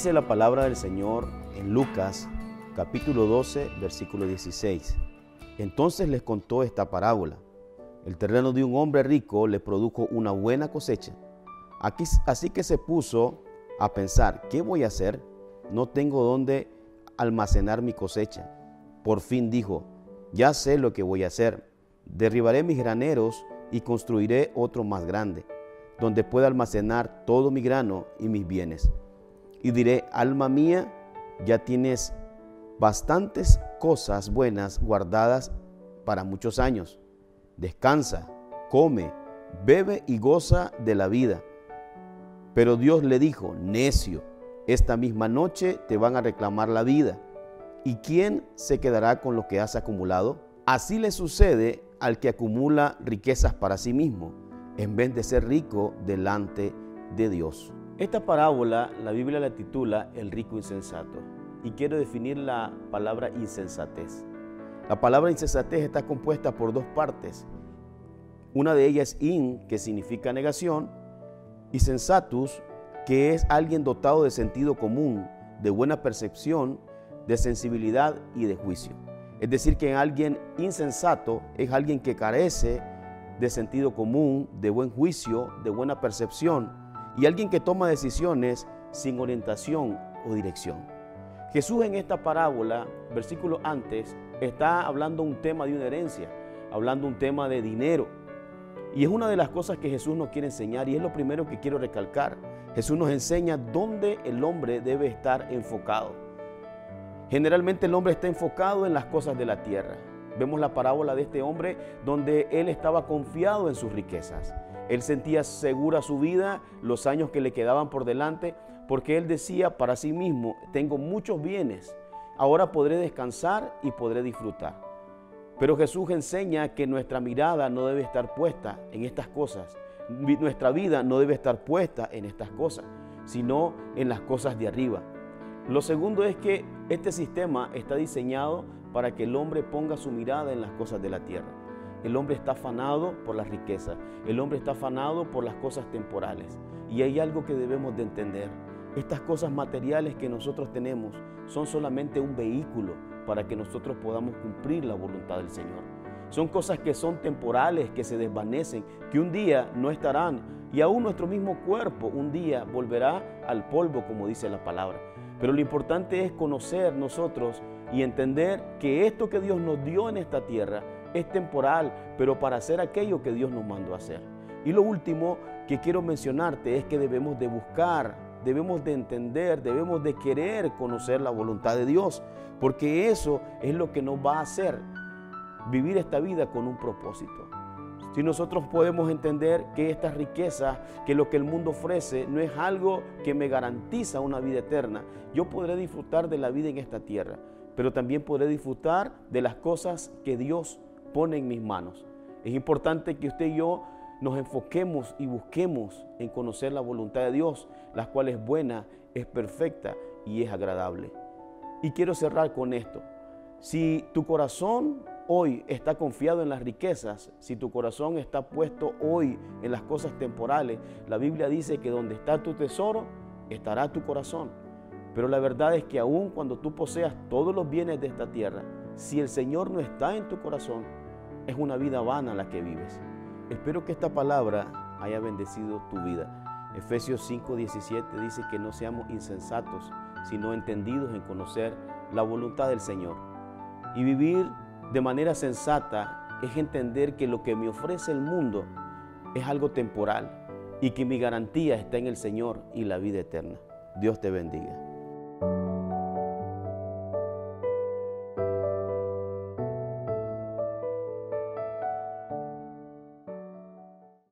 Dice la palabra del Señor en Lucas capítulo 12, versículo 16. Entonces les contó esta parábola. El terreno de un hombre rico le produjo una buena cosecha. Aquí, así que se puso a pensar, ¿qué voy a hacer? No tengo dónde almacenar mi cosecha. Por fin dijo, ya sé lo que voy a hacer. Derribaré mis graneros y construiré otro más grande, donde pueda almacenar todo mi grano y mis bienes. Y diré, alma mía, ya tienes bastantes cosas buenas guardadas para muchos años. Descansa, come, bebe y goza de la vida. Pero Dios le dijo, necio, esta misma noche te van a reclamar la vida. ¿Y quién se quedará con lo que has acumulado? Así le sucede al que acumula riquezas para sí mismo, en vez de ser rico delante de Dios. Esta parábola la Biblia la titula El rico insensato y quiero definir la palabra insensatez. La palabra insensatez está compuesta por dos partes. Una de ellas es in, que significa negación, y sensatus, que es alguien dotado de sentido común, de buena percepción, de sensibilidad y de juicio. Es decir, que alguien insensato es alguien que carece de sentido común, de buen juicio, de buena percepción y alguien que toma decisiones sin orientación o dirección. Jesús en esta parábola, versículo antes, está hablando un tema de una herencia, hablando un tema de dinero. Y es una de las cosas que Jesús nos quiere enseñar y es lo primero que quiero recalcar. Jesús nos enseña dónde el hombre debe estar enfocado. Generalmente el hombre está enfocado en las cosas de la tierra. Vemos la parábola de este hombre donde él estaba confiado en sus riquezas. Él sentía segura su vida, los años que le quedaban por delante, porque él decía para sí mismo, tengo muchos bienes, ahora podré descansar y podré disfrutar. Pero Jesús enseña que nuestra mirada no debe estar puesta en estas cosas. Nuestra vida no debe estar puesta en estas cosas, sino en las cosas de arriba. Lo segundo es que este sistema está diseñado para que el hombre ponga su mirada en las cosas de la tierra. El hombre está afanado por las riquezas, el hombre está afanado por las cosas temporales. Y hay algo que debemos de entender. Estas cosas materiales que nosotros tenemos son solamente un vehículo para que nosotros podamos cumplir la voluntad del Señor. Son cosas que son temporales, que se desvanecen, que un día no estarán. Y aún nuestro mismo cuerpo un día volverá al polvo, como dice la palabra. Pero lo importante es conocer nosotros y entender que esto que Dios nos dio en esta tierra es temporal, pero para hacer aquello que Dios nos mandó a hacer. Y lo último que quiero mencionarte es que debemos de buscar, debemos de entender, debemos de querer conocer la voluntad de Dios, porque eso es lo que nos va a hacer vivir esta vida con un propósito. Si nosotros podemos entender que esta riqueza, que lo que el mundo ofrece, no es algo que me garantiza una vida eterna, yo podré disfrutar de la vida en esta tierra, pero también podré disfrutar de las cosas que Dios pone en mis manos. Es importante que usted y yo nos enfoquemos y busquemos en conocer la voluntad de Dios, la cual es buena, es perfecta y es agradable. Y quiero cerrar con esto. Si tu corazón hoy está confiado en las riquezas, si tu corazón está puesto hoy en las cosas temporales, la Biblia dice que donde está tu tesoro, estará tu corazón. Pero la verdad es que aun cuando tú poseas todos los bienes de esta tierra, si el Señor no está en tu corazón, es una vida vana la que vives. Espero que esta palabra haya bendecido tu vida. Efesios 5:17 dice que no seamos insensatos, sino entendidos en conocer la voluntad del Señor y vivir de manera sensata es entender que lo que me ofrece el mundo es algo temporal y que mi garantía está en el Señor y la vida eterna. Dios te bendiga.